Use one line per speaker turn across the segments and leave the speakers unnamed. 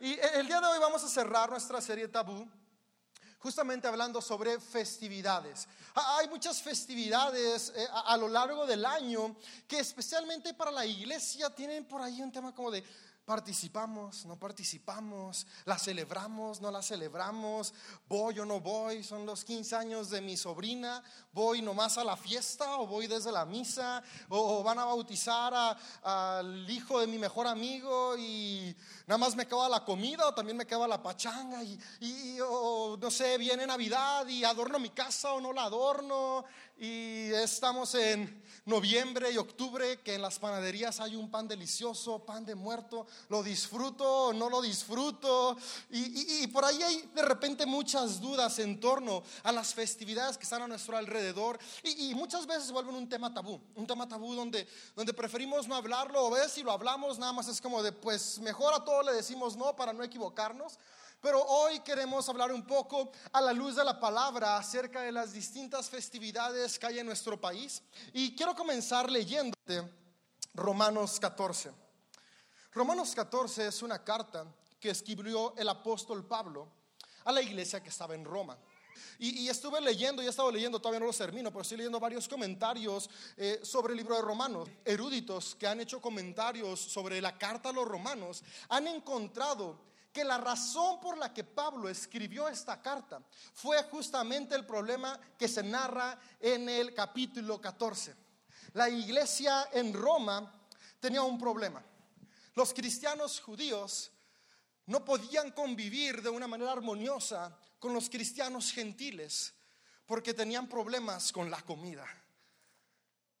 Y el día de hoy vamos a cerrar nuestra serie tabú justamente hablando sobre festividades. Hay muchas festividades eh, a, lo largo del año que especialmente para la iglesia tienen por ahí un tema como de participamos, no participamos, la celebramos, no la celebramos, voy o no voy, son los 15 años de mi sobrina, voy nomás a la fiesta o voy desde la misa o, van a bautizar al hijo de mi mejor amigo y nada más me queda la comida o también me queda la pachanga y, y o, no sé, viene Navidad y adorno mi casa o no la adorno y estamos en noviembre y octubre que en las panaderías hay un pan delicioso, pan de muerto, lo disfruto o no lo disfruto. Y, por ahí hay de repente muchas dudas en torno a las festividades que están a nuestro alrededor y, muchas veces vuelven un tema tabú, un tema tabú donde, donde preferimos no hablarlo o ver si lo hablamos nada más es como de pues mejor a todos le decimos no para no equivocarnos. Pero hoy queremos hablar un poco a la luz de la palabra acerca de las distintas festividades que hay en nuestro país. Y quiero comenzar leyéndote Romanos 14. Romanos 14 es una carta que escribió el apóstol Pablo a la iglesia que estaba en Roma. Y, estuve leyendo, y he estado leyendo, todavía no lo termino, pero estoy leyendo varios comentarios eh, sobre el libro de Romanos. Eruditos que han hecho comentarios sobre la carta a los romanos han encontrado que la razón por la que Pablo escribió esta carta fue justamente el problema que se narra en el capítulo 14. La iglesia en Roma tenía un problema. Los cristianos judíos no podían convivir de una manera armoniosa con los cristianos gentiles porque tenían problemas con la comida.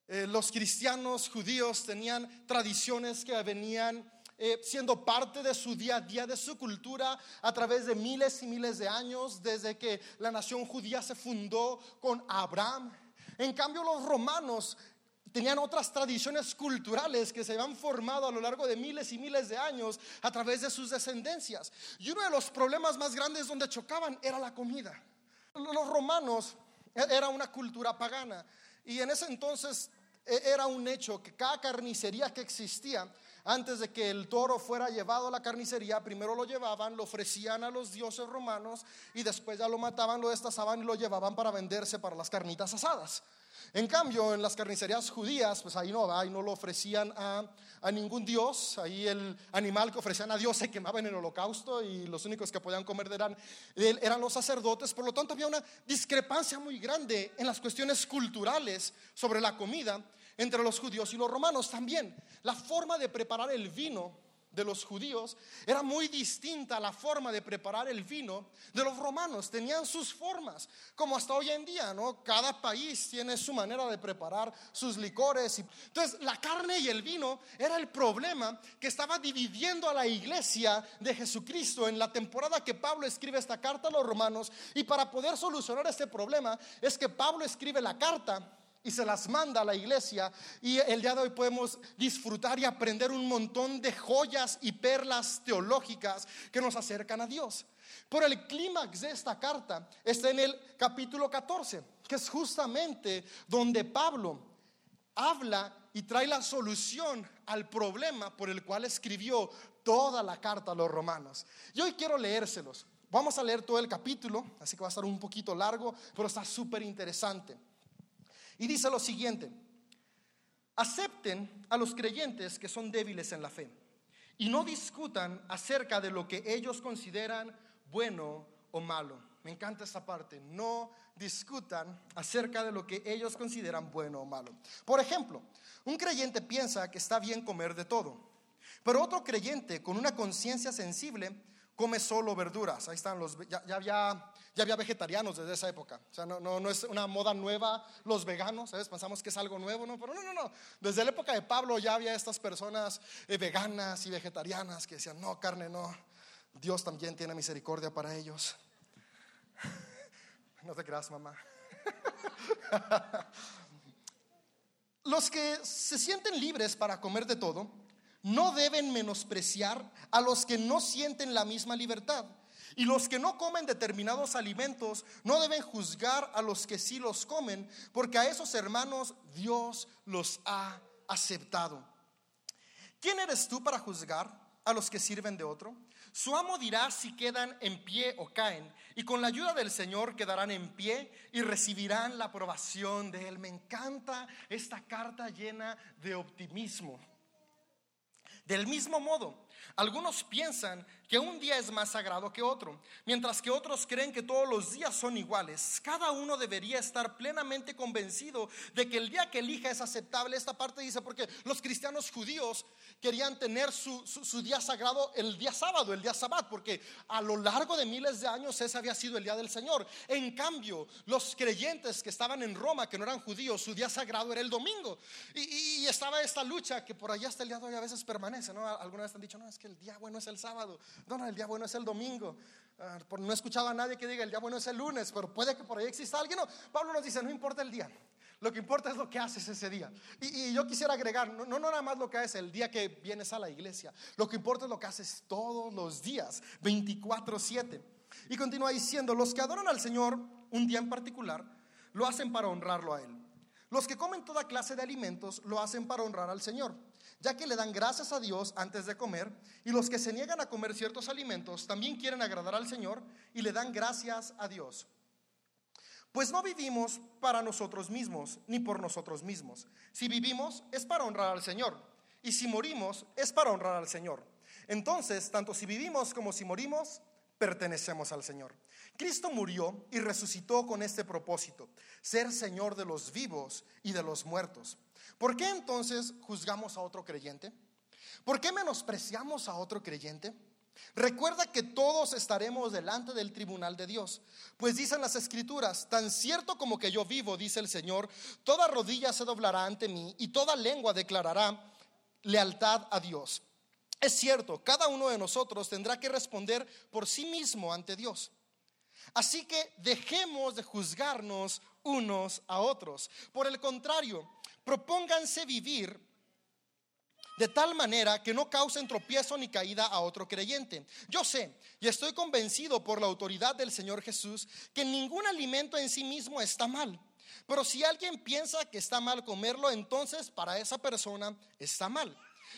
Eh, los cristianos judíos tenían tradiciones que venían eh, siendo parte de su día a día, de su cultura, a través de miles y miles de años, desde que la nación judía se fundó con Abraham. En cambio, los romanos tenían otras tradiciones culturales que se habían formado a lo largo de miles y miles de años a través de sus descendencias. Y uno de los problemas más grandes donde chocaban era la comida. Los romanos e-, era una cultura pagana y en ese entonces e-, era un hecho que cada carnicería que existía, antes de que el toro fuera llevado a la carnicería, primero lo llevaban, lo ofrecían a los dioses romanos y después ya lo mataban, lo destazaban y lo llevaban para venderse para las carnitas asadas. En cambio, en las carnicerías judías, pues ahí no, ahí no lo ofrecían a, ningún dios, ahí el animal que ofrecían a Dios se quemaba en el holocausto y los únicos que podían comer eran, eran los sacerdotes, por lo tanto había una discrepancia muy grande en las cuestiones culturales sobre la comida entre los judíos y los romanos también. La forma de preparar el vino de los judíos era muy distinta a la forma de preparar el vino de los romanos. Tenían sus formas, como hasta hoy en día, ¿no? Cada país tiene su manera de preparar sus licores. Entonces, la carne y el vino era el problema que estaba dividiendo a la iglesia de Jesucristo en la temporada que Pablo escribe esta carta a los romanos. Y para poder solucionar este problema es que Pablo escribe la carta y se las manda a la iglesia y el día de hoy podemos disfrutar y aprender un montón de joyas y perlas teológicas que nos acercan a Dios. Pero el clímax de esta carta está en el capítulo 14, que es justamente donde Pablo habla y trae la solución al problema por el cual escribió toda la carta a los romanos. Y hoy quiero leérselos. Vamos a leer todo el capítulo, así que va a estar un poquito largo, pero está súper interesante. Y dice lo siguiente, acepten a los creyentes que son débiles en la fe y no discutan acerca de lo que ellos consideran bueno o malo. Me encanta esta parte, no discutan acerca de lo que ellos consideran bueno o malo. Por ejemplo, un creyente piensa que está bien comer de todo, pero otro creyente con una conciencia sensible come solo verduras. Ahí están los, ya, había, ya había vegetarianos desde esa época. O sea, no, no, no, es una moda nueva los veganos, ¿sabes? Pensamos que es algo nuevo, ¿no? Pero no, no, no. Desde la época de Pablo ya había estas personas eh, veganas y vegetarianas que decían, no, carne no. Dios también tiene misericordia para ellos. No te creas, mamá. Los que se sienten libres para comer de todo, no deben menospreciar a los que no sienten la misma libertad. Y los que no comen determinados alimentos no deben juzgar a los que sí los comen, porque a esos hermanos Dios los ha aceptado. ¿Quién eres tú para juzgar? a los que sirven de otro? Su amo dirá si quedan en pie o caen, y con la ayuda del Señor quedarán en pie y recibirán la aprobación de Él. Me encanta esta carta llena de optimismo. Del mismo modo, algunos piensan que un día es más sagrado que otro, mientras que otros creen que todos los días son iguales. Cada uno debería estar plenamente convencido de que el día que elija es aceptable. Esta parte dice, porque los cristianos judíos querían tener su, día sagrado el día sábado, el día sabbat, porque a lo largo de miles de años ese había sido el día del Señor. En cambio, los creyentes que estaban en Roma, que no eran judíos, su día sagrado era el domingo. Y, estaba esta lucha que por allá hasta el día de hoy a veces permanece, ¿no? Algunas vez han dicho, no, que el día bueno es el sábado. No, no, el día bueno es el domingo. Ah, no he escuchado a nadie que diga el día bueno es el lunes, pero puede que por ahí exista alguien. No, Pablo nos dice, no importa el día. Lo que importa es lo que haces ese día. Y, yo quisiera agregar, no, no, nada más lo que haces el día que vienes a la iglesia. Lo que importa es lo que haces todos los días, 24/7. Y continúa diciendo, los que adoran al Señor un día en particular, lo hacen para honrarlo a Él. Los que comen toda clase de alimentos lo hacen para honrar al Señor ya que le dan gracias a Dios antes de comer, y los que se niegan a comer ciertos alimentos también quieren agradar al Señor y le dan gracias a Dios. Pues no vivimos para nosotros mismos, ni por nosotros mismos. Si vivimos es para honrar al Señor, y si morimos es para honrar al Señor. Entonces, tanto si vivimos como si morimos, pertenecemos al Señor. Cristo murió y resucitó con este propósito, ser Señor de los vivos y de los muertos. ¿Por qué entonces juzgamos a otro creyente? ¿Por qué menospreciamos a otro creyente? Recuerda que todos estaremos delante del tribunal de Dios, pues dicen las escrituras, tan cierto como que yo vivo, dice el Señor, toda rodilla se doblará ante mí y toda lengua declarará lealtad a Dios. Es cierto, cada uno de nosotros tendrá que responder por sí mismo ante Dios. Así que dejemos de juzgarnos unos a otros. Por el contrario, propónganse vivir de tal manera que no causen tropiezo ni caída a otro creyente. Yo sé y estoy convencido por la autoridad del Señor Jesús que ningún alimento en sí mismo está mal. Pero si alguien piensa que está mal comerlo, entonces para esa persona está mal.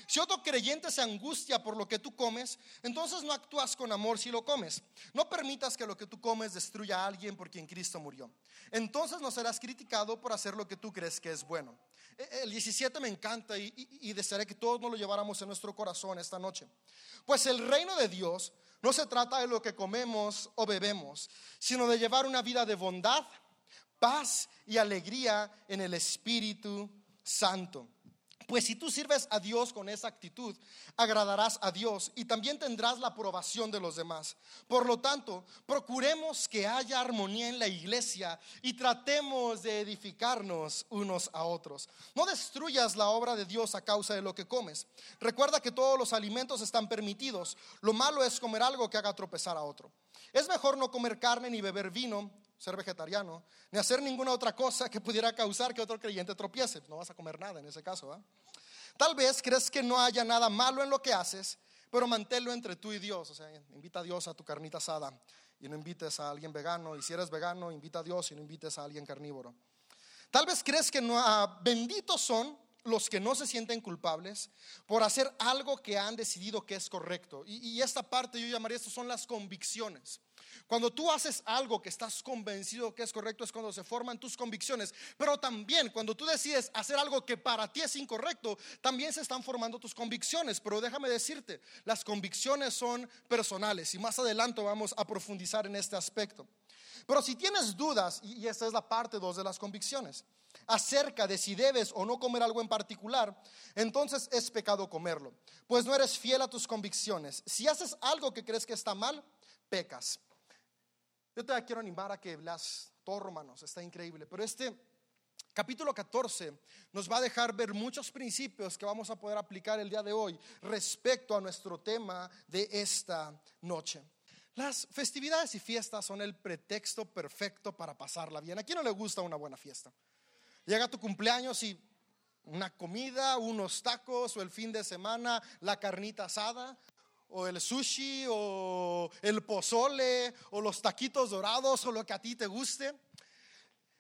Si otro creyente se angustia por lo que tú comes, entonces no actúas con amor si lo comes. No permitas que lo que tú comes destruya a alguien por quien Cristo murió. Entonces no serás criticado por hacer lo que tú crees que es bueno. E, el 17 me encanta y, desearé que todos nos lo lleváramos en nuestro corazón esta noche. Pues el reino de Dios no se trata de lo que comemos o bebemos, sino de llevar una vida de bondad, paz y alegría en el Espíritu Santo. Pues si tú sirves a Dios con esa actitud, agradarás a Dios y también tendrás la aprobación de los demás. Por lo tanto, procuremos que haya armonía en la iglesia y tratemos de edificarnos unos a otros. No destruyas la obra de Dios a causa de lo que comes. Recuerda que todos los alimentos están permitidos. Lo malo es comer algo que haga tropezar a otro. Es mejor no comer carne ni beber vino ser vegetariano, ni hacer ninguna otra cosa que pudiera causar que otro creyente tropiece. No vas a comer nada en ese caso. Tal vez crees que no haya nada malo en lo que haces, pero manténlo entre tú y Dios. O sea, invita a Dios a tu carnita asada y no invites a alguien vegano. Y si eres vegano, invita a Dios y no invites a alguien carnívoro. Tal vez crees que no, ah, benditos son los que no se sienten culpables por hacer algo que han decidido que es correcto. Y, esta parte yo llamaría, esto son las convicciones. Cuando tú haces algo que estás convencido que es correcto es cuando se forman tus convicciones. Pero también cuando tú decides hacer algo que para ti es incorrecto, también se están formando tus convicciones. Pero déjame decirte, las convicciones son personales y más adelante vamos a profundizar en este aspecto. Pero si tienes dudas, y esta es la parte dos de las convicciones, acerca de si debes o no comer algo en particular, entonces es pecado comerlo, pues no eres fiel a tus convicciones. Si haces algo que crees que está mal, pecas. Yo te quiero animar a que las todo Romanos, está increíble, pero este capítulo 14 nos va a dejar ver muchos principios que vamos a poder aplicar el día de hoy respecto a nuestro tema de esta noche. Las festividades y fiestas son el pretexto perfecto para pasarla bien. ¿A quién no le gusta una buena fiesta? Llega tu cumpleaños y una comida, unos tacos o el fin de semana la carnita asada o el sushi o el pozole o los taquitos dorados o lo que a ti te guste.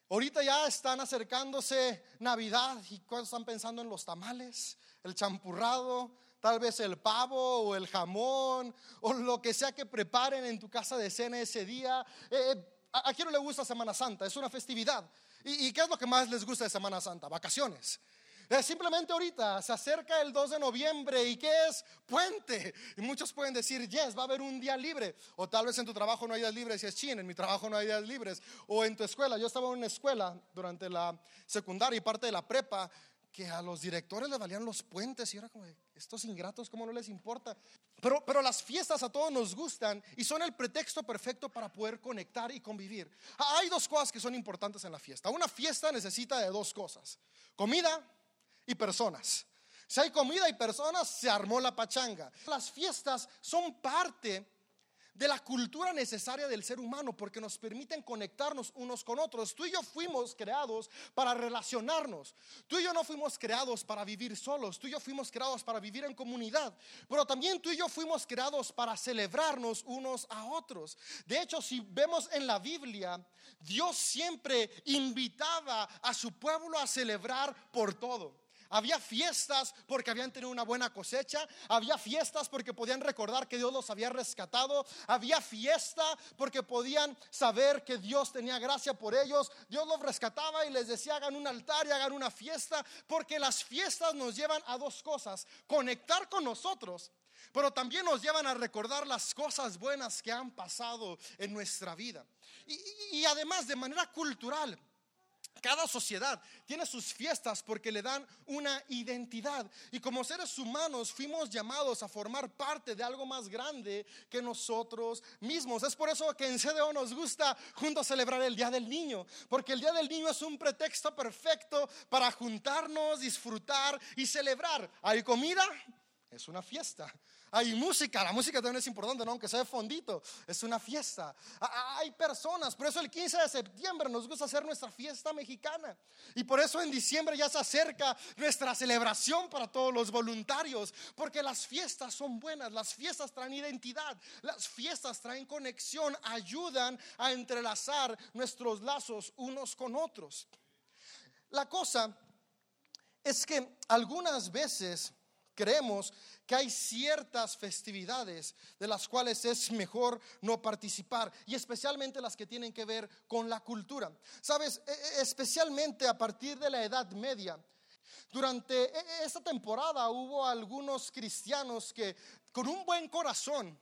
Ahorita ya están acercándose Navidad y están pensando en los tamales, el champurrado, tal vez el pavo o el jamón o lo que sea que preparen en tu casa de cena ese día. Eh, eh, ¿A quién no le gusta Semana Santa? Es una festividad. ¿Y, qué es lo que más les gusta de Semana Santa? Vacaciones. Eh, simplemente ahorita se acerca el 2 de noviembre y ¿qué es? Puente. Y muchos pueden decir, yes, va a haber un día libre. O tal vez en tu trabajo no hay días libres y es chin, en mi trabajo no hay días libres. O en tu escuela. Yo estaba en una escuela durante la secundaria y parte de la prepa que a los directores le valían los puentes y era como, estos ingratos, ¿cómo no les importa? Pero, pero las fiestas a todos nos gustan y son el pretexto perfecto para poder conectar y convivir. Hay dos cosas que son importantes en la fiesta. Una fiesta necesita de dos cosas, comida y personas. Si hay comida y personas, se armó la pachanga. Las fiestas son parte de la cultura necesaria del ser humano porque nos permiten conectarnos unos con otros. Tú y yo fuimos creados para relacionarnos. Tú y yo no fuimos creados para vivir solos. Tú y yo fuimos creados para vivir en comunidad. Pero también tú y yo fuimos creados para celebrarnos unos a otros. De hecho, si vemos en la Biblia, Dios siempre invitaba a su pueblo a celebrar por todo. Había fiestas porque habían tenido una buena cosecha. Había fiestas porque podían recordar que Dios los había rescatado. Había fiesta porque podían saber que Dios tenía gracia por ellos. Dios los rescataba y les decía hagan un altar y hagan una fiesta. Porque las fiestas nos llevan a dos cosas. Conectar con nosotros. Pero también nos llevan a recordar las cosas buenas que han pasado en nuestra vida. Y, y además de manera cultural cada sociedad tiene sus fiestas porque le dan una identidad. Y como seres humanos fuimos llamados a formar parte de algo más grande que nosotros mismos. Es por eso que en CDO nos gusta juntos celebrar el Día del Niño. Porque el Día del Niño es un pretexto perfecto para juntarnos, disfrutar y celebrar. Hay comida, es una fiesta. Hay música, la música también es importante, ¿no? aunque sea de fondito, es una fiesta. Hay personas, por eso el 15 de septiembre nos gusta hacer nuestra fiesta mexicana. Y por eso en diciembre ya se acerca nuestra celebración para todos los voluntarios, porque las fiestas son buenas, las fiestas traen identidad, las fiestas traen conexión, ayudan a entrelazar nuestros lazos unos con otros. La cosa es que algunas veces creemos que hay ciertas festividades de las cuales es mejor no participar y especialmente las que tienen que ver con la cultura. Sabes, e, e, especialmente a partir de la Edad Media. Durante e, esta temporada hubo algunos cristianos que con un buen corazón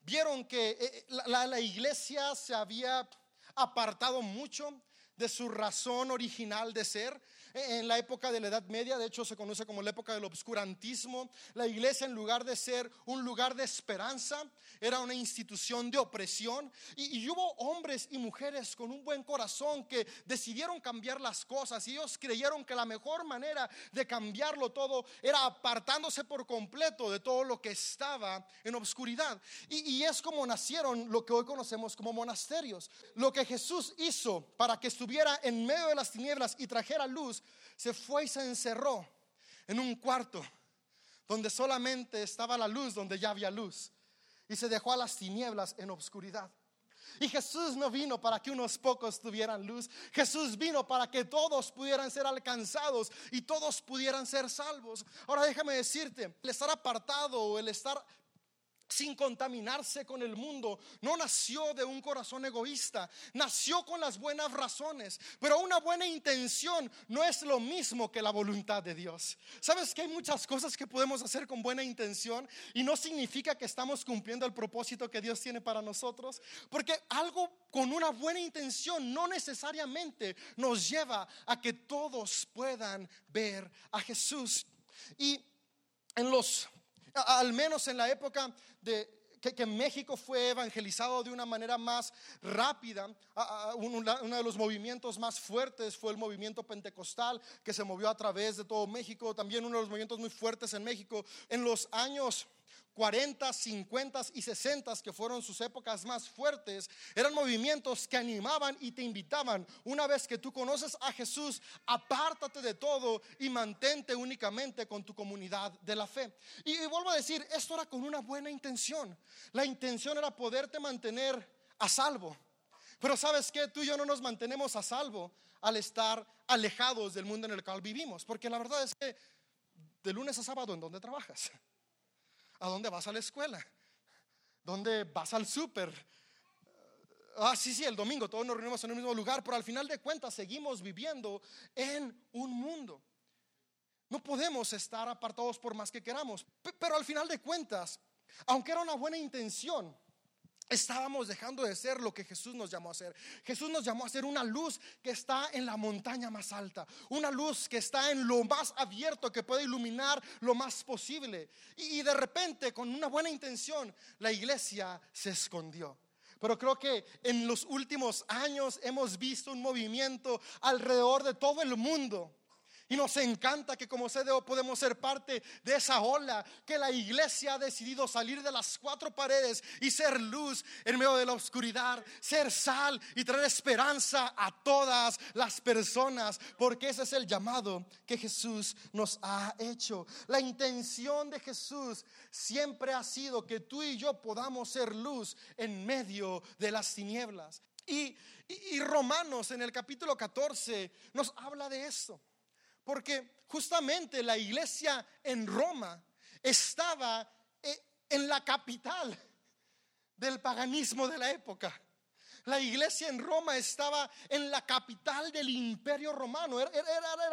vieron que la, la iglesia se había apartado mucho de su razón original de ser en la época de la Edad Media, de hecho se conoce como la época del obscurantismo, la iglesia en lugar de ser un lugar de esperanza, era una institución de opresión y, hubo hombres y mujeres con un buen corazón que decidieron cambiar las cosas y ellos creyeron que la mejor manera de cambiarlo todo era apartándose por completo de todo lo que estaba en obscuridad. Y, y es como nacieron lo que hoy conocemos como monasterios. Lo que Jesús hizo para que estuviera en medio de las tinieblas y trajera luz se fue y se encerró en un cuarto donde solamente estaba la luz, donde ya había luz, y se dejó a las tinieblas en obscuridad. Y Jesús no vino para que unos pocos tuvieran luz. Jesús vino para que todos pudieran ser alcanzados y todos pudieran ser salvos. Ahora déjame decirte, el estar apartado o el estar sin contaminarse con el mundo. No nació de un corazón egoísta, nació con las buenas razones, pero una buena intención no es lo mismo que la voluntad de Dios. Sabes que hay muchas cosas que podemos hacer con buena intención y no significa que estamos cumpliendo el propósito que Dios tiene para nosotros, porque algo con una buena intención no necesariamente nos lleva a que todos puedan ver a Jesús. Y en los al menos en la época de que, México fue evangelizado de una manera más rápida. uno de los movimientos más fuertes fue el movimiento pentecostal que se movió a través de todo México. También uno de los movimientos muy fuertes en México en los años 40, 50 y 60, que fueron sus épocas más fuertes, eran movimientos que animaban y te invitaban. Una vez que tú conoces a Jesús, apártate de todo y mantente únicamente con tu comunidad de la fe. Y, vuelvo a decir, esto era con una buena intención. La intención era poderte mantener a salvo. Pero sabes que tú y yo no nos mantenemos a salvo al estar alejados del mundo en el cual vivimos. Porque la verdad es que de lunes a sábado, ¿en dónde trabajas? ¿A dónde vas a la escuela? ¿Dónde vas al súper? Ah, sí, sí, el domingo todos nos reunimos en el mismo lugar, pero al final de cuentas seguimos viviendo en un mundo. No podemos estar apartados por más que queramos, pero al final de cuentas, aunque era una buena intención, estábamos dejando de ser lo que Jesús nos llamó a ser. Jesús nos llamó a ser una luz que está en la montaña más alta, una luz que está en lo más abierto, que puede iluminar lo más posible. Y, de repente, con una buena intención, la iglesia se escondió. Pero creo que en los últimos años hemos visto un movimiento alrededor de todo el mundo y nos encanta que como CDO podemos ser parte de esa ola, que la iglesia ha decidido salir de las cuatro paredes y ser luz en medio de la oscuridad, ser sal y traer esperanza a todas las personas, porque ese es el llamado que Jesús nos ha hecho. La intención de Jesús siempre ha sido que tú y yo podamos ser luz en medio de las tinieblas. Y, y Romanos en el capítulo 14 nos habla de esto. Porque justamente la iglesia en Roma estaba eh, en la capital del paganismo de la época. La iglesia en Roma estaba en la capital del imperio romano. Era,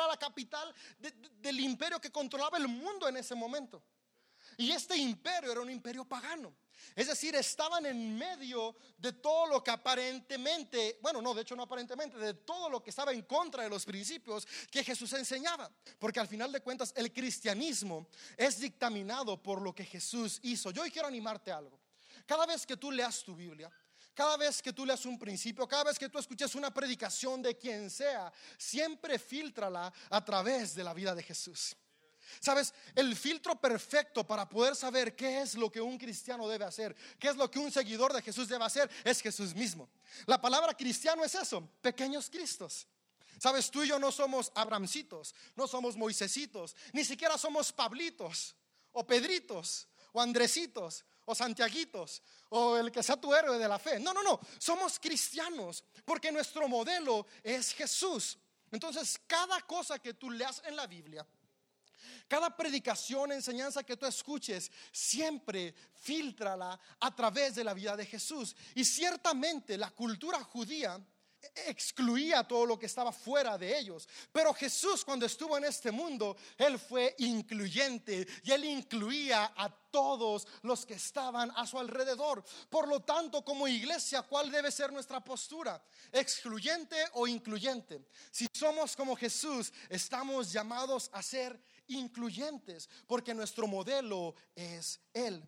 la capital del imperio que controlaba el mundo en ese momento. Y este imperio era un imperio pagano. Es decir, estaban en medio de todo lo que aparentemente, bueno, no, de hecho no aparentemente, de todo lo que estaba en contra de los principios que Jesús enseñaba. Porque al final de cuentas el cristianismo es dictaminado por lo que Jesús hizo. Yo hoy quiero animarte a algo. Cada vez que tú leas tu Biblia, cada vez que tú leas un principio, cada vez que tú escuches una predicación de quien sea, siempre filtrala a través de la vida de Jesús. Sabes, el filtro perfecto para poder saber qué es lo que un cristiano debe hacer, qué es lo que un seguidor de Jesús debe hacer, es Jesús mismo. La palabra cristiano es eso, pequeños cristos. Sabes, tú y yo no somos Abramcitos, no somos Moisesitos, ni siquiera somos Pablitos, o Pedritos, o Andresitos, o Santiaguitos, o el que sea tu héroe de la fe. No, no, no, somos cristianos, porque nuestro modelo es Jesús. Entonces, cada cosa que tú leas en la Biblia, cada predicación, enseñanza que tú escuches, siempre filtrala a través de la vida de Jesús. Y ciertamente la cultura judía excluía todo lo que estaba fuera de ellos. Pero Jesús cuando estuvo en este mundo, Él fue incluyente y Él incluía a todos los que estaban a su alrededor. Por lo tanto, como iglesia, ¿cuál debe ser nuestra postura? ¿Excluyente o incluyente? Si somos como Jesús, estamos llamados a ser incluyentes, porque nuestro modelo es Él.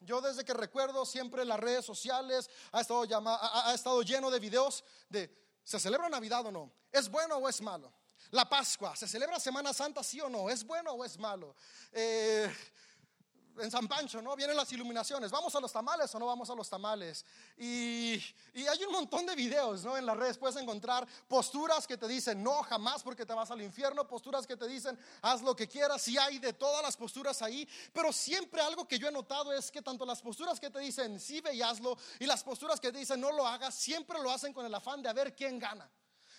Yo desde que recuerdo siempre las redes sociales ha estado, lleno de videos de ¿se celebra Navidad o no? ¿Es bueno o es malo? La Pascua, ¿se celebra Semana Santa sí o no? ¿Es bueno o es malo? Eh, en San Pancho, ¿no? Vienen las iluminaciones. ¿Vamos a los tamales o no vamos a los tamales? Y, hay un montón de videos, ¿no? En las redes puedes encontrar posturas que te dicen no, jamás porque te vas al infierno, posturas que te dicen haz lo que quieras, y hay de todas las posturas ahí, pero siempre algo que yo he notado es que tanto las posturas que te dicen sí ve y hazlo, y las posturas que te dicen no lo hagas, siempre lo hacen con el afán de a ver quién gana.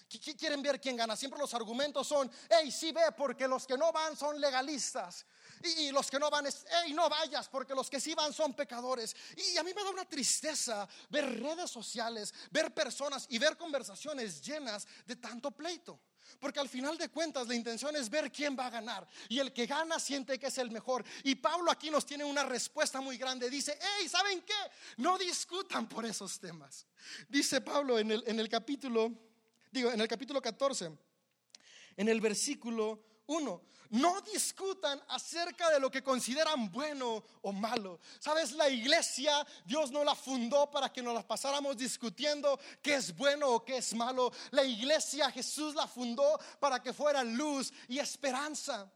Quieren ver quién gana. Siempre los argumentos son, hey, sí ve, porque los que no van son legalistas. Y, los que no van hey, no vayas, porque los que sí van son pecadores. Y a mí me da una tristeza ver redes sociales, ver personas y ver conversaciones llenas de tanto pleito. Porque al final de cuentas la intención es ver quién va a ganar. Y el que gana siente que es el mejor. Y Pablo aquí nos tiene una respuesta muy grande. Dice, hey, ¿saben qué? No discutan por esos temas. Dice Pablo en el, en el capítulo, digo, en el capítulo 14, en el versículo uno, no discutan acerca de lo que consideran bueno o malo. Sabes, la iglesia Dios no la fundó para que nos la pasáramos discutiendo qué es bueno o qué es malo. La iglesia Jesús la fundó para que fuera luz y esperanza.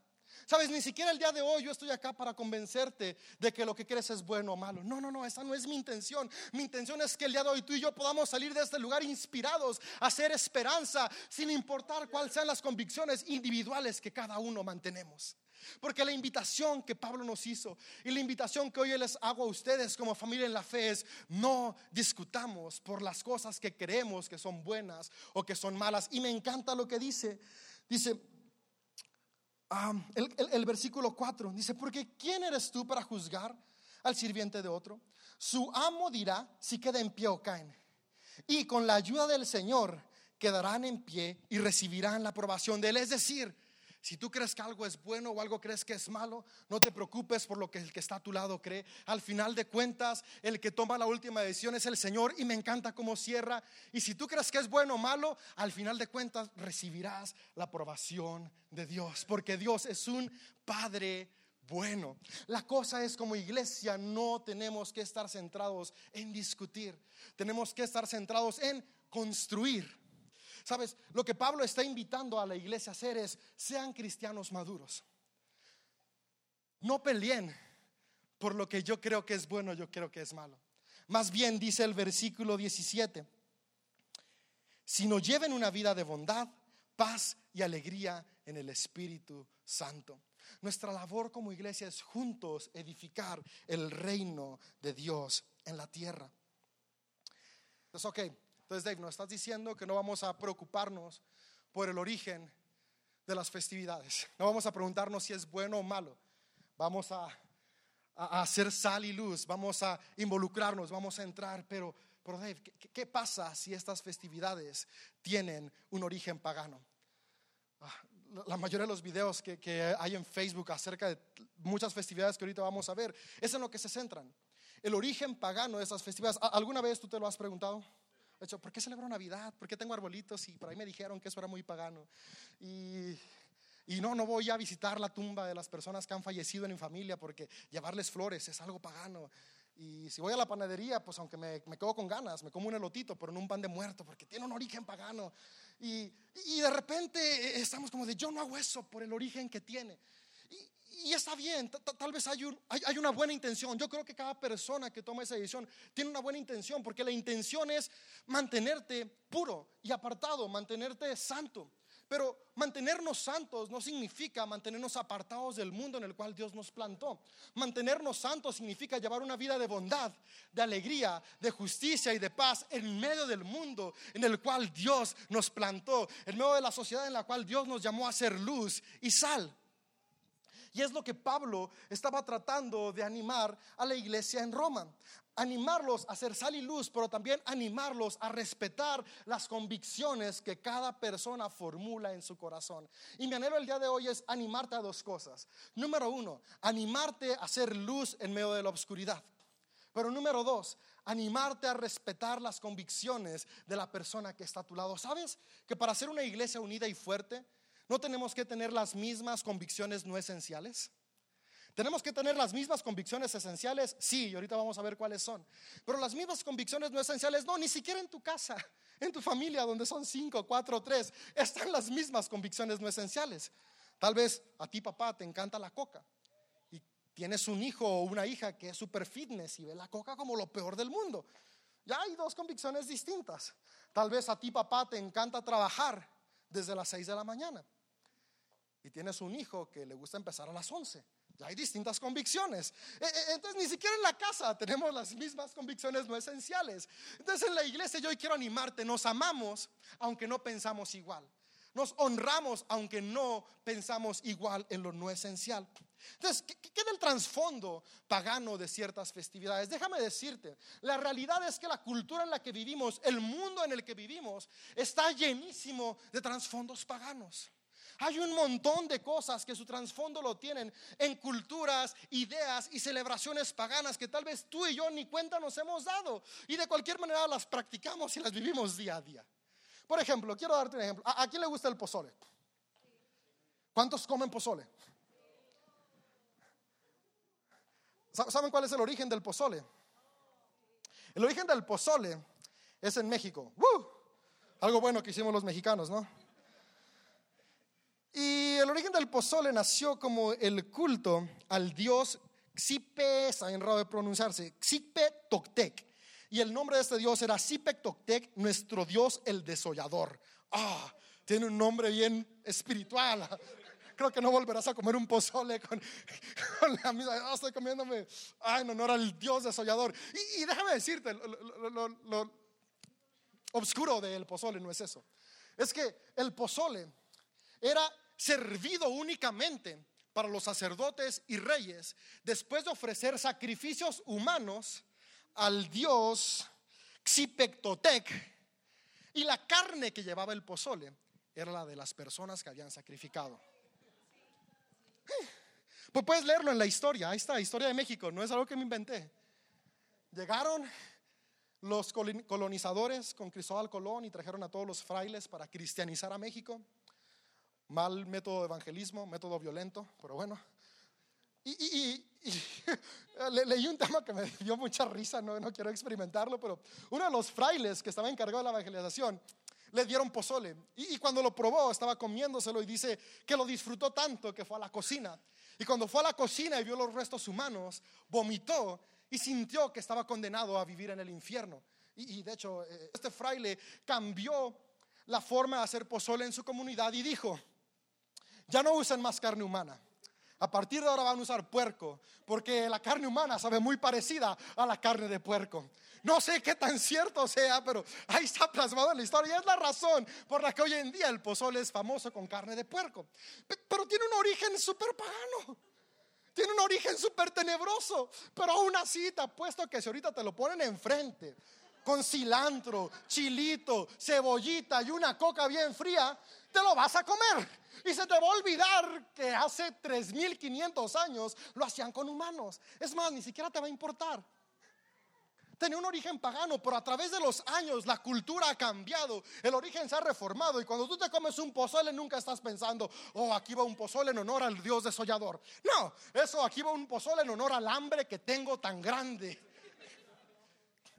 Sabes, ni siquiera el día de hoy yo estoy acá para convencerte de que lo que quieres es bueno o malo. No, no, no, esa no es mi intención. Mi intención es que el día de hoy tú y yo podamos salir de este lugar inspirados a hacer esperanza, sin importar cuáles sean las convicciones individuales que cada uno mantenemos. Porque la invitación que Pablo nos hizo y la invitación que hoy les hago a ustedes como familia en la fe es no discutamos por las cosas que creemos que son buenas o que son malas. Y me encanta lo que dice. Dice, el, el versículo 4 dice, porque ¿quién eres tú para juzgar al sirviente de otro? Su amo dirá si queda en pie o caen. Y con la ayuda del Señor quedarán en pie y recibirán la aprobación de Él. Es decir, si tú crees que algo es bueno o algo crees que es malo, no te preocupes por lo que el que está a tu lado cree. Al final de cuentas, el que toma la última decisión es el Señor y me encanta cómo cierra. Y si tú crees que es bueno o malo, al final de cuentas recibirás la aprobación de Dios, porque Dios es un Padre bueno. La cosa es como iglesia no tenemos que estar centrados en discutir, tenemos que estar centrados en construir. Sabes, lo que Pablo está invitando a la iglesia a hacer es, sean cristianos maduros. No peleen por lo que yo creo que es bueno, yo creo que es malo. Más bien dice el versículo 17, sino lleven una vida de bondad, paz y alegría en el Espíritu Santo. Nuestra labor como iglesia es juntos edificar el reino de Dios en la tierra. Entonces, ok, entonces, Dave, nos estás diciendo que no vamos a preocuparnos por el origen de las festividades. No vamos a preguntarnos si es bueno o malo. Vamos a, hacer sal y luz, vamos a involucrarnos, vamos a entrar. Pero, pero Dave, ¿qué, pasa si estas festividades tienen un origen pagano? Ah, la mayoría de los videos que, que, hay en Facebook acerca de muchas festividades que ahorita vamos a ver, es en lo que se centran. El origen pagano de esas festividades. ¿Alguna vez tú te lo has preguntado? Hecho, ¿por qué celebro Navidad? ¿Por qué tengo arbolitos? Y por ahí me dijeron que eso era muy pagano. Y, y no, no voy a visitar la tumba de las personas que han fallecido en mi familia porque llevarles flores es algo pagano. Y si voy a la panadería, pues aunque me, me quedo con ganas, me como un elotito, pero no un pan de muerto, porque tiene un origen pagano. Y, y de repente estamos como de, yo no hago eso por el origen que tiene y está bien, tal vez hay, una buena intención. Yo creo que cada persona que toma esa decisión tiene una buena intención, porque la intención es mantenerte puro y apartado, mantenerte santo. Pero mantenernos santos no significa mantenernos apartados del mundo en el cual Dios nos plantó. Mantenernos santos significa llevar una vida de bondad, de alegría, de justicia y de paz en medio del mundo en el cual Dios nos plantó, en medio de la sociedad en la cual Dios nos llamó a ser luz y sal. Y es lo que Pablo estaba tratando de animar a la iglesia en Roma. Animarlos a hacer sal y luz, pero también animarlos a respetar las convicciones que cada persona formula en su corazón. Y mi anhelo el día de hoy es animarte a dos cosas. Número uno, animarte a hacer luz en medio de la oscuridad. Pero número dos, animarte a respetar las convicciones de la persona que está a tu lado. ¿Sabes que para ser una iglesia unida y fuerte, ¿No tenemos que tener las mismas convicciones no esenciales? ¿Tenemos que tener las mismas convicciones esenciales? Sí, y ahorita vamos a ver cuáles son. Pero las mismas convicciones no esenciales, no, ni siquiera en tu casa, en tu familia, donde son cinco, cuatro, tres, están las mismas convicciones no esenciales. Tal vez a ti, papá, te encanta la coca y tienes un hijo o una hija que es super fitness y ve la coca como lo peor del mundo. Ya hay dos convicciones distintas. Tal vez a ti, papá, te encanta trabajar desde las seis de la mañana y tienes un hijo que le gusta empezar a las 11. Ya hay distintas convicciones. E, e, entonces, ni siquiera en la casa tenemos las mismas convicciones no esenciales. Entonces, en la iglesia yo hoy quiero animarte, nos amamos aunque no pensamos igual. Nos honramos aunque no pensamos igual en lo no esencial. Entonces, ¿qué, qué del trasfondo pagano de ciertas festividades? Déjame decirte, la realidad es que la cultura en la que vivimos, el mundo en el que vivimos, está llenísimo de trasfondos paganos. Hay un montón de cosas que su trasfondo lo tienen en culturas, ideas y celebraciones paganas que tal vez tú y yo ni cuenta nos hemos dado y de cualquier manera las practicamos y las vivimos día a día. Por ejemplo, quiero darte un ejemplo. ¿A, quién le gusta el pozole? ¿Cuántos comen pozole? ¿Saben cuál es el origen del pozole? El origen del pozole es en México. Algo bueno que hicimos los mexicanos, ¿no? Y el origen del pozole nació como el culto al dios Xipe, está raro de pronunciarse, Xipe Toctec. Y el nombre de este dios era Xipe Toctec, nuestro dios el desollador. Ah, tiene un nombre bien espiritual. Creo que no volverás a comer un pozole con, la misma. Ah, estoy comiéndome en honor al dios desollador. Y, déjame decirte, lo, lo, lo obscuro del pozole no es eso. Es que el pozole era servido únicamente para los sacerdotes y reyes, después de ofrecer sacrificios humanos al dios Xipectotec, y la carne que llevaba el pozole era la de las personas que habían sacrificado. Pues puedes leerlo en la historia, ahí está, historia de México, no es algo que me inventé. Llegaron los colonizadores con Cristóbal Colón y trajeron a todos los frailes para cristianizar a México. Mal método de evangelismo, método violento, pero bueno. Y, leí un tema que me dio mucha risa, no, no quiero experimentarlo, pero uno de los frailes que estaba encargado de la evangelización le dieron pozole. Y, cuando lo probó, estaba comiéndoselo y dice que lo disfrutó tanto que fue a la cocina. Y cuando fue a la cocina y vio los restos humanos, vomitó y sintió que estaba condenado a vivir en el infierno. Y, de hecho, eh, este fraile cambió la forma de hacer pozole en su comunidad y dijo, ya no usen más carne humana. A partir de ahora van a usar puerco, porque la carne humana sabe muy parecida a la carne de puerco. No sé qué tan cierto sea, pero ahí está plasmado en la historia. Y es la razón por la que hoy en día el pozole es famoso con carne de puerco. Pero tiene un origen súper pagano. Tiene un origen súper tenebroso. Pero aún así te apuesto que si ahorita te lo ponen enfrente, con cilantro, chilito, cebollita y una coca bien fría, te lo vas a comer. Y se te va a olvidar que hace 3500 años lo hacían con humanos. Es más, ni siquiera te va a importar tenía un origen pagano, pero a través de los años la cultura ha cambiado, el origen se ha reformado y cuando tú te comes un pozole nunca estás pensando, oh, aquí va un pozole en honor al dios desollador. No, eso aquí va un pozole en honor al hambre que tengo tan grande.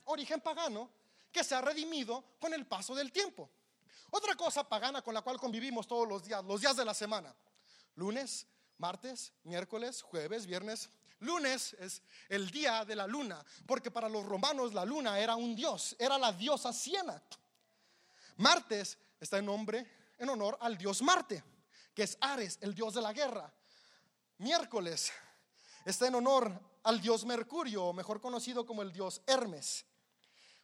Origen pagano que se ha redimido con el paso del tiempo. Otra cosa pagana con la cual convivimos todos los días, los días de la semana. Lunes, martes, miércoles, jueves, viernes, Lunes es el día de la luna, porque para los romanos la luna era un dios, era la diosa Siena. Martes está en nombre, en honor al dios Marte, que es Ares, el dios de la guerra. Miércoles está en honor al dios Mercurio, mejor conocido como el dios Hermes.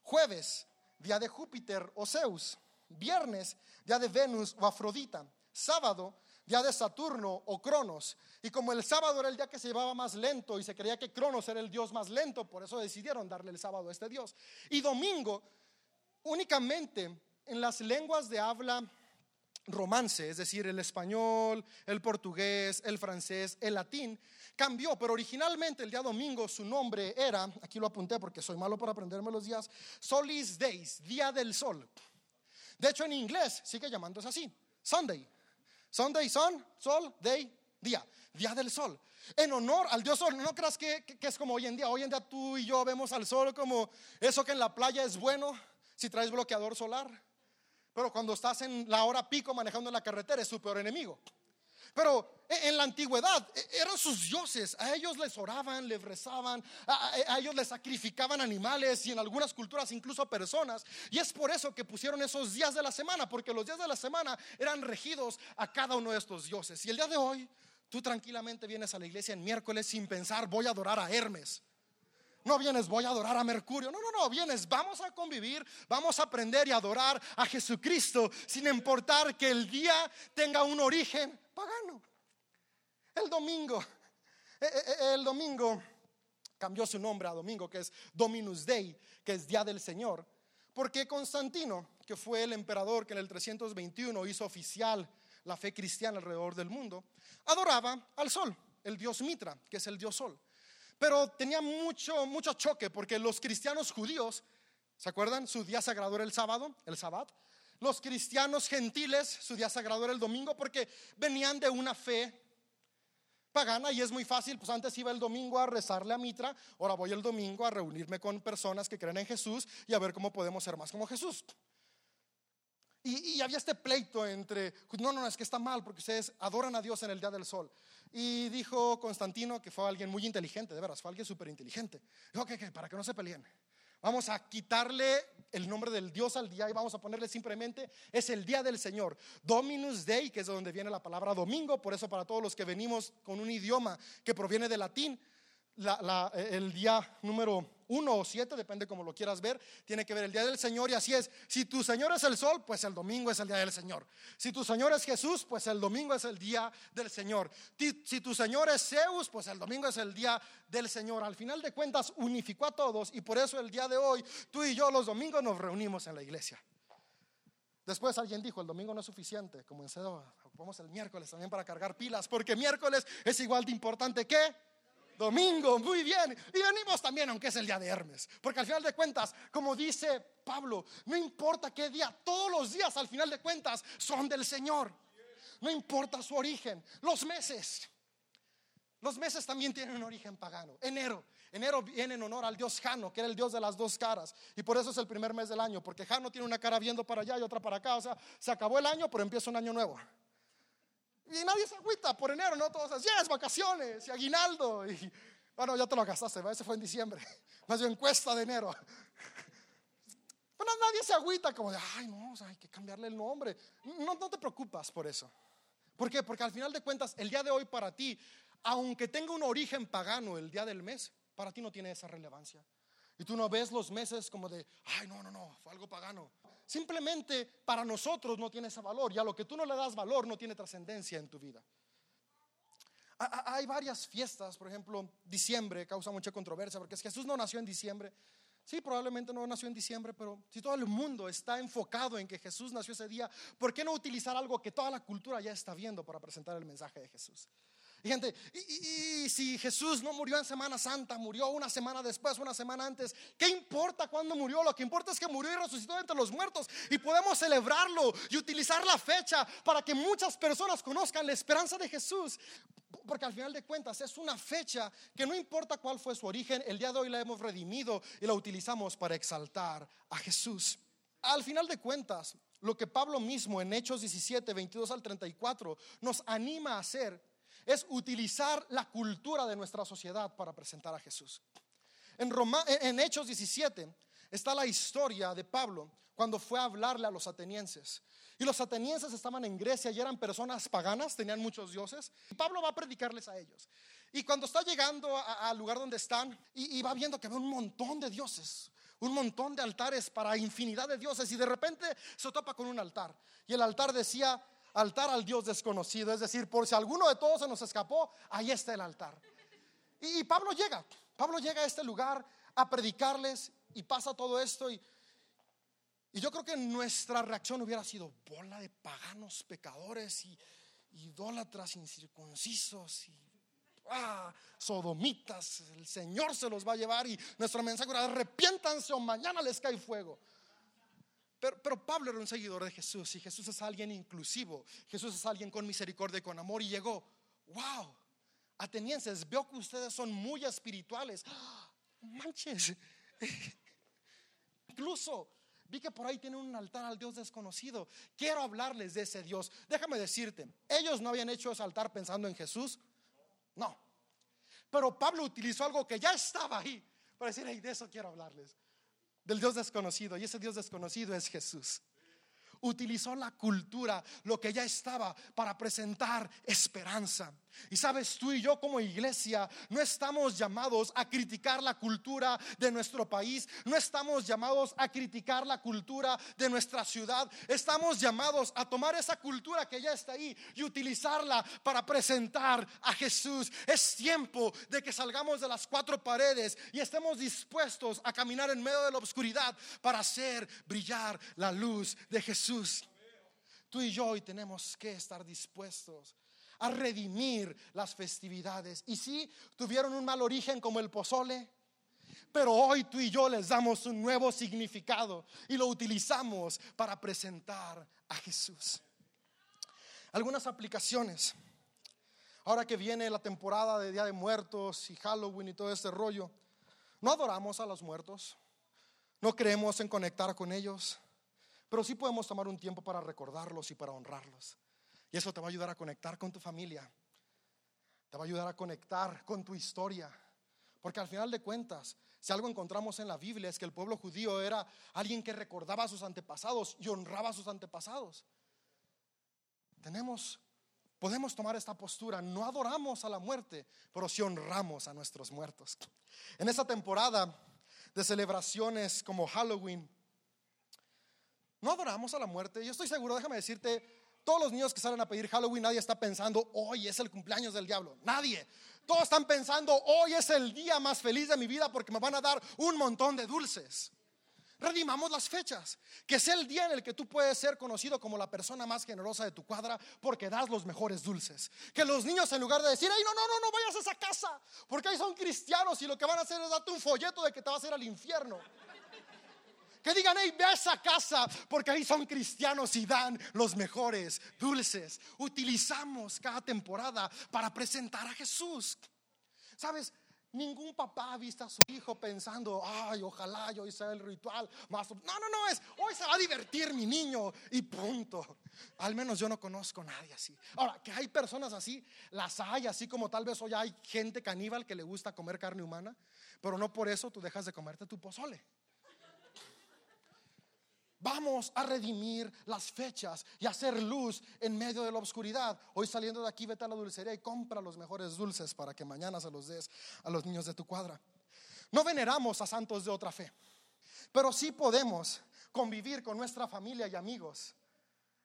Jueves, día de Júpiter o Zeus. Viernes, día de Venus o Afrodita. Sábado, día de Saturno o Cronos. Y como el sábado era el día que se llevaba más lento y se creía que Cronos era el dios más lento, por eso decidieron darle el sábado a este dios. Y domingo, únicamente en las lenguas de habla romance, es decir, el español, el portugués, el francés, el latín, cambió, pero originalmente el día domingo su nombre era, aquí lo apunté porque soy malo para aprenderme los días, Solis Days, día del sol. De hecho, en inglés sigue llamándose así, Sunday. Sunday, sun, sol, day, día, día del sol. En honor al Dios sol, no creas que, es como hoy en día. Hoy en día tú y yo vemos al sol como eso que en la playa es bueno si traes bloqueador solar. Pero cuando estás en la hora pico manejando en la carretera es su peor enemigo. Pero en la antigüedad e, eran sus dioses, a ellos les oraban, les rezaban, a, ellos les sacrificaban animales y en algunas culturas incluso personas. Y es por eso que pusieron esos días de la semana, porque los días de la semana eran regidos a cada uno de estos dioses. Y el día de hoy, tú tranquilamente vienes a la iglesia en miércoles sin pensar, voy a adorar a Hermes. No vienes, voy a adorar a Mercurio. No, no, no, vienes, vamos a convivir, vamos a aprender y adorar a Jesucristo sin importar que el día tenga un origen pagano. El domingo, eh, eh, eh, el domingo cambió su nombre a domingo, que es Dominus Dei, que es Día del Señor, porque Constantino, que fue el emperador que en el 321 hizo oficial la fe cristiana alrededor del mundo, adoraba al sol, el dios Mitra, que es el dios sol. Pero tenía mucho, mucho choque porque los cristianos judíos, ¿se acuerdan? Su día sagrado era el sábado, el sabbat. Los cristianos gentiles, su día sagrado era el domingo porque venían de una fe pagana y es muy fácil, pues antes iba el domingo a rezarle a Mitra, ahora voy el domingo a reunirme con personas que creen en Jesús y a ver cómo podemos ser más como Jesús. Y, había este pleito entre, no, no, es que está mal porque ustedes adoran a Dios en el día del sol. Y dijo Constantino que fue alguien muy inteligente, de veras, fue alguien súper inteligente. Dijo, que para que no se peleen. Vamos a quitarle el nombre del Dios al día y vamos a ponerle simplemente, es el día del Señor. Dominus Dei, que es de donde viene la palabra domingo, por eso para todos los que venimos con un idioma que proviene del latín, el día número uno o siete, depende como lo quieras ver, tiene que ver el día del Señor y así es. Si tu Señor es el sol, pues el domingo es el día del Señor. Si tu Señor es Jesús, pues el domingo es el día del Señor. Si tu Señor es Zeus, pues el domingo es el día del Señor. Al final de cuentas, unificó a todos y por eso el día de hoy, tú y yo los domingos nos reunimos en la iglesia. Después alguien dijo, el domingo no es suficiente, como en ocupamos el miércoles también para cargar pilas, porque miércoles es igual de importante que domingo, muy bien. Y venimos también, aunque es el día de Hermes, porque al final de cuentas, como dice Pablo, no importa qué día, todos los días al final de cuentas son del Señor. No importa su origen, los meses. Los meses también tienen un origen pagano. Enero. Enero viene en honor al dios Jano, que era el dios de las dos caras. Y por eso es el primer mes del año, porque Jano tiene una cara viendo para allá y otra para acá. O sea, se acabó el año, pero empieza un año nuevo. Y nadie se agüita por enero, ¿no? Todos dicen, ya es vacaciones y aguinaldo. Y bueno, ya te lo gastaste, ese fue en diciembre. Más bien encuesta de enero. Pero nadie se agüita como de, ay, no, hay que cambiarle el nombre. No, no te preocupas por eso. ¿Por qué? Porque al final de cuentas, el día de hoy para ti aunque tenga un origen pagano el día del mes, para ti no tiene esa relevancia. Y tú no ves los meses como de, ay, no, no, no, fue algo pagano. Simplemente para nosotros no tiene ese valor y a lo que tú no le das valor no tiene trascendencia en tu vida. Hay varias fiestas, por ejemplo, diciembre causa mucha controversia porque Jesús no nació en diciembre. Sí, probablemente no nació en diciembre, pero si todo el mundo está enfocado en que Jesús nació ese día, ¿por qué no utilizar algo que toda la cultura ya está viendo para presentar el mensaje de Jesús? Y gente, y, si Jesús no murió en Semana Santa, murió una semana después, una semana antes, ¿qué importa cuándo murió? Lo que importa es que murió y resucitó entre los muertos y podemos celebrarlo y utilizar la fecha para que muchas personas conozcan la esperanza de Jesús. Porque al final de cuentas es una fecha que no importa cuál fue su origen, el día de hoy la hemos redimido y la utilizamos para exaltar a Jesús. Al final de cuentas, lo que Pablo mismo en Hechos 17, 22 al 34 nos anima a hacer es utilizar la cultura de nuestra sociedad para presentar a Jesús. En, Hechos 17 está la historia de Pablo cuando fue a hablarle a los atenienses. Y los atenienses estaban en Grecia y eran personas paganas, tenían muchos dioses. Y Pablo va a predicarles a ellos. Y cuando está llegando al lugar donde están y, va viendo que ve un montón de dioses, un montón de altares para infinidad de dioses y de repente se topa con un altar. Y el altar decía altar al Dios desconocido. Es decir, por si alguno de todos se nos escapó, ahí está el altar. Y, Pablo llega, Pablo llega a este lugar a predicarles y pasa todo esto y, y yo creo que nuestra reacción hubiera sido bola de paganos, pecadores y idólatras incircuncisos y ah, sodomitas, el Señor se los va a llevar y nuestro mensaje era arrepiéntanse o mañana les cae fuego. Pero, Pablo era un seguidor de Jesús y Jesús es alguien inclusivo. Jesús es alguien con misericordia y con amor. Y llegó, wow, atenienses, veo que ustedes son muy espirituales. Manches. Incluso vi que por ahí tienen un altar al Dios desconocido. Quiero hablarles de ese Dios. Déjame decirte, ellos no habían hecho ese altar pensando en Jesús. No. Pero Pablo utilizó algo que ya estaba ahí para decir, hey, de eso quiero hablarles del Dios desconocido y ese Dios desconocido es Jesús. Utilizó la cultura, lo que ya estaba, para presentar esperanza. Y sabes, tú y yo como iglesia no estamos llamados a criticar la cultura de nuestro país, no estamos llamados a criticar la cultura de nuestra ciudad, estamos llamados a tomar esa cultura que ya está ahí y utilizarla para presentar a Jesús. Es tiempo de que salgamos de las cuatro paredes y estemos dispuestos a caminar en medio de la oscuridad para hacer brillar la luz de Jesús. Tú y yo hoy tenemos que estar dispuestos a redimir las festividades. Y si tuvieron un mal origen como el pozole, pero hoy tú y yo les damos un nuevo significado y lo utilizamos para presentar a Jesús. Algunas aplicaciones. Ahora que viene la temporada de Día de Muertos y Halloween y todo este rollo, no adoramos a los muertos, no creemos en conectar con ellos, pero sí podemos tomar un tiempo para recordarlos y para honrarlos. Y eso te va a ayudar a conectar con tu familia. Te va a ayudar a conectar con tu historia. Porque al final de cuentas, si algo encontramos en la Biblia es que el pueblo judío era alguien que recordaba a sus antepasados y honraba a sus antepasados. Tenemos, podemos tomar esta postura. No adoramos a la muerte, pero sí honramos a nuestros muertos. En esta temporada de celebraciones como Halloween, no adoramos a la muerte. Yo estoy seguro, déjame decirte, todos los niños que salen a pedir Halloween, nadie está pensando, hoy es el cumpleaños del diablo. Nadie. Todos están pensando, hoy es el día más feliz de mi vida porque me van a dar un montón de dulces. Redimamos las fechas. Que sea el día en el que tú puedes ser conocido como la persona más generosa de tu cuadra porque das los mejores dulces. Que los niños en lugar de decir, ay, no, no, no, no vayas a esa casa porque ahí son cristianos y lo que van a hacer es darte un folleto de que te vas a ir al infierno. Que digan, hey, ve a esa casa porque ahí son cristianos y dan los mejores dulces. Utilizamos cada temporada para presentar a Jesús. ¿Sabes? Ningún papá ha visto a su hijo pensando, ay, ojalá yo hice el ritual más. No, no, no, es hoy se va a divertir mi niño y punto. Al menos yo no conozco a nadie así. Ahora, que hay personas así, las hay, así como tal vez hoy hay gente caníbal que le gusta comer carne humana, pero no por eso tú dejas de comerte tu pozole. Vamos a redimir las fechas y hacer luz en medio de la oscuridad. Hoy saliendo de aquí, vete a la dulcería y compra los mejores dulces para que mañana se los des a los niños de tu cuadra. No veneramos a santos de otra fe, pero sí podemos convivir con nuestra familia y amigos,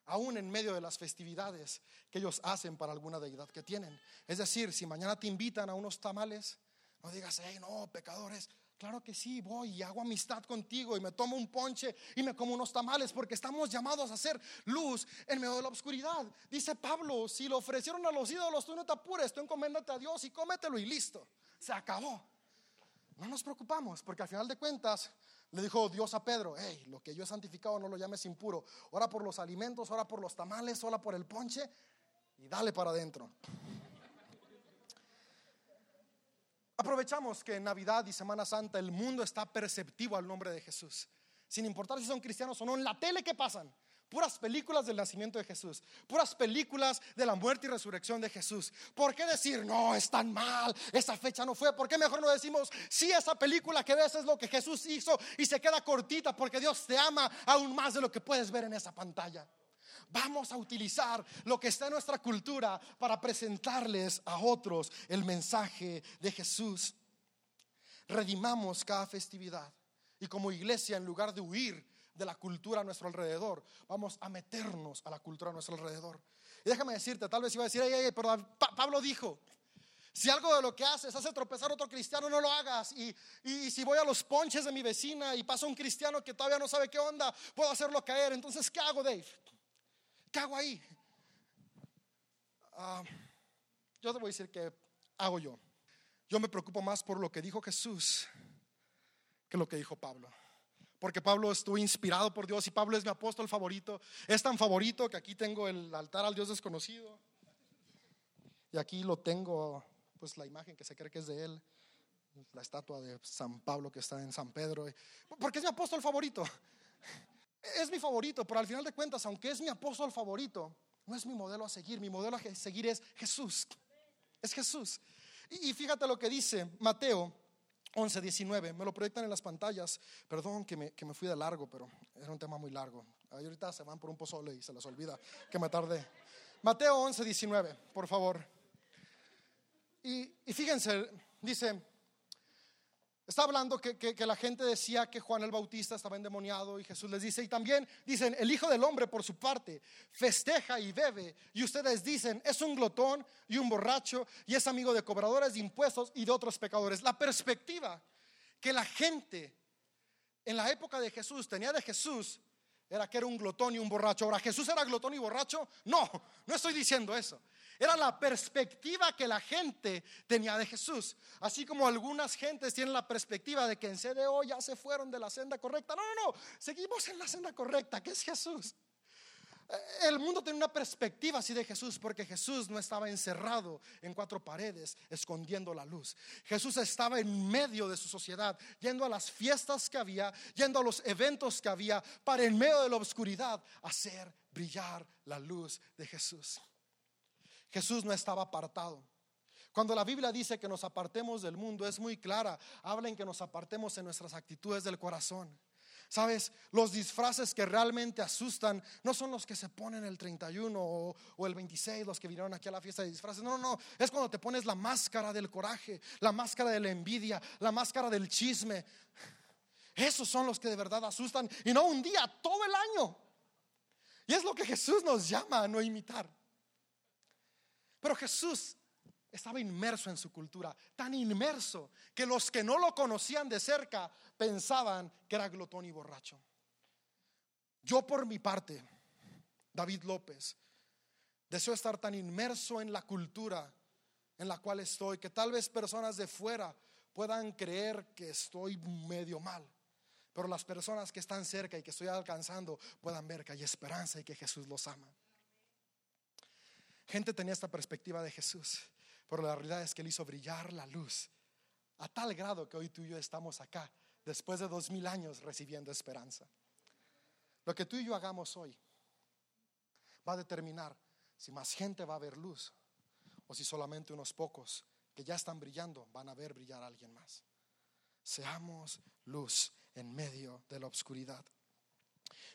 aún en medio de las festividades que ellos hacen para alguna deidad que tienen. Es decir, si mañana te invitan a unos tamales, no digas, hey, no, pecadores, Claro que sí, voy y hago amistad contigo y me tomo un ponche y me como unos tamales porque estamos llamados a hacer luz en medio de la oscuridad. Dice Pablo, si lo ofrecieron a los ídolos, tú no te apures, tú encoméndate a Dios y cómetelo y listo. Se acabó. No nos preocupamos porque al final de cuentas le dijo Dios a Pedro, hey, lo que yo he santificado no lo llames impuro. Ora por los alimentos, ora por los tamales, ora por el ponche y dale para adentro. Aprovechamos que en Navidad y Semana Santa el mundo está perceptivo al nombre de Jesús. Sin importar si son cristianos o no, en la tele ¿qué pasan? Puras películas del nacimiento de Jesús, puras películas de la muerte y resurrección de Jesús. ¿Por qué decir, no, es tan mal, esa fecha no fue? ¿Por qué mejor no decimos, sí, esa película que ves es lo que Jesús hizo y se queda cortita porque Dios te ama aún más de lo que puedes ver en esa pantalla? Vamos a utilizar lo que está en nuestra cultura para presentarles a otros el mensaje de Jesús. Redimamos cada festividad y como iglesia, en lugar de huir de la cultura a nuestro alrededor, vamos a meternos a la cultura a nuestro alrededor. Y déjame decirte, tal vez iba a decir, pero Pablo dijo, si algo de lo que haces hace tropezar a otro cristiano, no lo hagas. Y, y, si voy a los ponches de mi vecina y pasa un cristiano que todavía no sabe qué onda, puedo hacerlo caer. Entonces, ¿qué hago, Dave? ¿Qué hago ahí? Ah, yo te voy a decir que hago yo. Yo me preocupo más por lo que dijo Jesús que lo que dijo Pablo. Porque Pablo estuvo inspirado por Dios y Pablo es mi apóstol favorito. Es tan favorito que aquí tengo el altar al Dios desconocido. Y aquí lo tengo, pues la imagen que se cree que es de él. La estatua de San Pablo que está en San Pedro. Porque es mi apóstol favorito es mi favorito, pero al final de cuentas, aunque es mi apóstol favorito, no es mi modelo a seguir. Mi modelo a seguir es Jesús. Es Jesús. Y, fíjate lo que dice Mateo 11, 19. Me lo proyectan en las pantallas. Perdón que me, que me fui de largo, pero era un tema muy largo. Ahorita se van por un pozole y se les olvida que me tardé. Mateo 11, 19, por favor. Y, y fíjense, dice, Está hablando que, que, la gente decía que Juan el Bautista estaba endemoniado y Jesús les dice, y también dicen, el Hijo del Hombre por su parte festeja y bebe, y ustedes dicen, es un glotón y un borracho y es amigo de cobradores de impuestos y de otros pecadores. La perspectiva que la gente en la época de Jesús tenía de Jesús era que era un glotón y un borracho. Ahora, ¿Jesús era glotón y borracho? No, no estoy diciendo eso. Era la perspectiva que la gente tenía de Jesús. Así como algunas gentes tienen la perspectiva de que en CDO ya se fueron de la senda correcta. No, no, no. Seguimos en la senda correcta, que es Jesús. Eh, el mundo tiene una perspectiva así de Jesús porque Jesús no estaba encerrado en cuatro paredes escondiendo la luz. Jesús estaba en medio de su sociedad, yendo a las fiestas que había, yendo a los eventos que había, para en medio de la oscuridad hacer brillar la luz de Jesús. Jesús no estaba apartado. Cuando la Biblia dice que nos apartemos del mundo, es muy clara. Habla en que nos apartemos en nuestras actitudes del corazón. Sabes, los disfraces que realmente asustan no son los que se ponen el 31 o, o, el 26, los que vinieron aquí a la fiesta de disfraces. No, no, es cuando te pones la máscara del coraje, la máscara de la envidia, la máscara del chisme. Esos son los que de verdad asustan y no un día, todo el año. Y es lo que Jesús nos llama a no imitar. Pero Jesús estaba inmerso en su cultura, tan inmerso que los que no lo conocían de cerca pensaban que era glotón y borracho. Yo por mi parte, David López, deseo estar tan inmerso en la cultura en la cual estoy que tal vez personas de fuera puedan creer que estoy medio mal. Pero las personas que están cerca y que estoy alcanzando puedan ver que hay esperanza y que Jesús los ama. Gente tenía esta perspectiva de Jesús, pero la realidad es que Él hizo brillar la luz a tal grado que hoy tú y yo estamos acá, después de dos mil años recibiendo esperanza. Lo que tú y yo hagamos hoy va a determinar si más gente va a ver luz o si solamente unos pocos que ya están brillando van a ver brillar a alguien más. Seamos luz en medio de la oscuridad.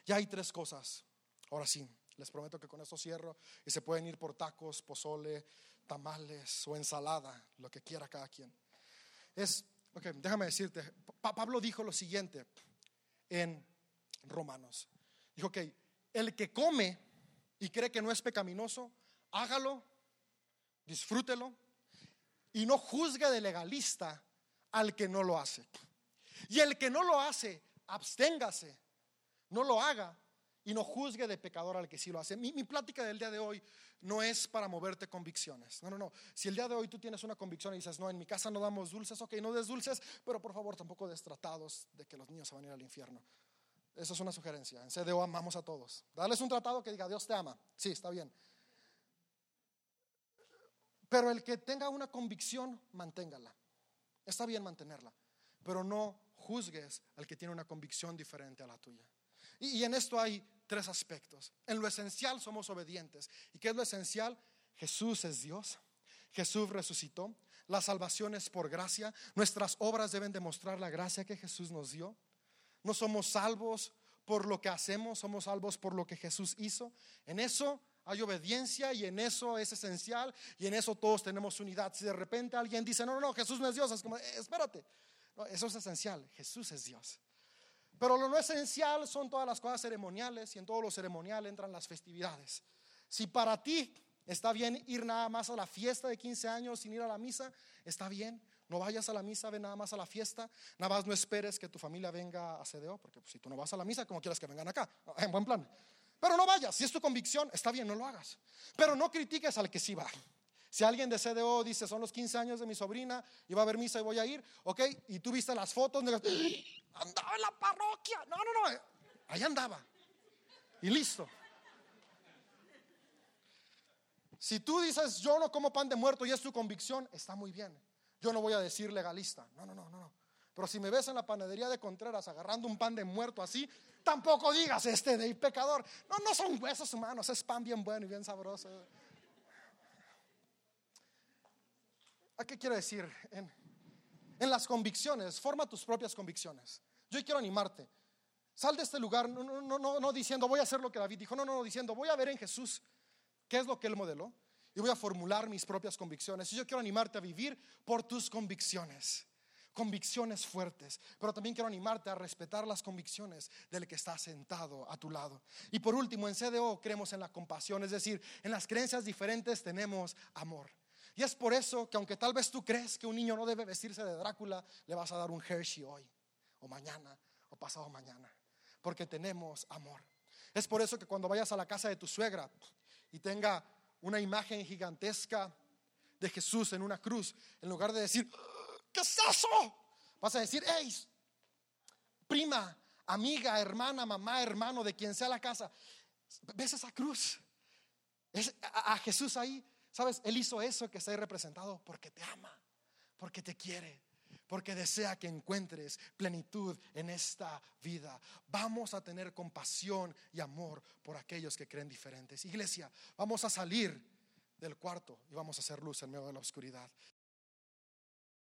Ya hay tres cosas. Ahora sí, les prometo que con esto cierro y se pueden ir por tacos, pozole, tamales o ensalada, lo que quiera cada quien. Es, ok, déjame decirte, Pablo dijo lo siguiente en Romanos. Dijo que el que come y cree que no es pecaminoso, hágalo, disfrútelo y no juzgue de legalista al que no lo hace. Y el que no lo hace, absténgase, no lo haga y no juzgue de pecador al que sí lo hace. Mi, plática del día de hoy no es para moverte convicciones. No, no, no. Si el día de hoy tú tienes una convicción y dices, no, en mi casa no damos dulces, ok, no des dulces, pero por favor tampoco des tratados de que los niños se van a ir al infierno. Eso es una sugerencia. En CDO amamos a todos. Darles un tratado que diga, Dios te ama. Sí, está bien. Pero el que tenga una convicción, manténgala. Está bien mantenerla, pero no juzgues al que tiene una convicción diferente a la tuya. Y, en esto hay tres aspectos. En lo esencial somos obedientes. ¿Y qué es lo esencial? Jesús es Dios. Jesús resucitó. La salvación es por gracia. Nuestras obras deben demostrar la gracia que Jesús nos dio. No somos salvos por lo que hacemos, somos salvos por lo que Jesús hizo. En eso hay obediencia y en eso es esencial y en eso todos tenemos unidad. Si de repente alguien dice, no, no, no, Jesús no es Dios, es como, eh, espérate, eso es esencial, Jesús es Dios. Pero lo no esencial son todas las cosas ceremoniales y en todo lo ceremonial entran las festividades. Si para ti está bien ir nada más a la fiesta de 15 años sin ir a la misa, está bien. No vayas a la misa, ve nada más a la fiesta. Nada más no esperes que tu familia venga a CDO, porque pues, si tú no vas a la misa, como quieras que vengan acá? En buen plan. Pero no vayas, si es tu convicción, está bien, no lo hagas. Pero no critiques al que sí va. Si alguien de CDO dice, son los 15 años de mi sobrina y va a haber misa y voy a ir, ok, y tú viste las fotos, andaba en la parroquia. No, no, no, ahí andaba. Y listo. Si tú dices, yo no como pan de muerto y es tu convicción, está muy bien. Yo no voy a decir legalista. No, no, no, no. Pero si me ves en la panadería de Contreras agarrando un pan de muerto así, tampoco digas este de pecador. No, no son huesos humanos, es pan bien bueno y bien sabroso. ¿A qué quiero decir? En, en las convicciones, forma tus propias convicciones. Yo quiero animarte. Sal de este lugar no, no, no, no diciendo voy a hacer lo que David dijo, no, no, no, diciendo voy a ver en Jesús qué es lo que él modeló y voy a formular mis propias convicciones. Y yo quiero animarte a vivir por tus convicciones convicciones fuertes, pero también quiero animarte a respetar las convicciones del que está sentado a tu lado. Y por último, en CDO creemos en la compasión, es decir, en las creencias diferentes tenemos amor. Y es por eso que aunque tal vez tú crees que un niño no debe vestirse de Drácula, le vas a dar un Hershey hoy, o mañana, o pasado mañana, porque tenemos amor. Es por eso que cuando vayas a la casa de tu suegra y tenga una imagen gigantesca de Jesús en una cruz, en lugar de decir, ¿Qué es eso? Vas a decir, hey, prima, amiga, hermana, mamá, hermano, de quien sea la casa, ¿ves esa cruz? Es, a, a Jesús ahí, ¿sabes? Él hizo eso que está ahí representado porque te ama, porque te quiere porque desea que encuentres plenitud en esta vida. Vamos a tener compasión y amor por aquellos que creen diferentes. Iglesia, vamos a salir del cuarto y vamos a hacer luz en medio de la oscuridad.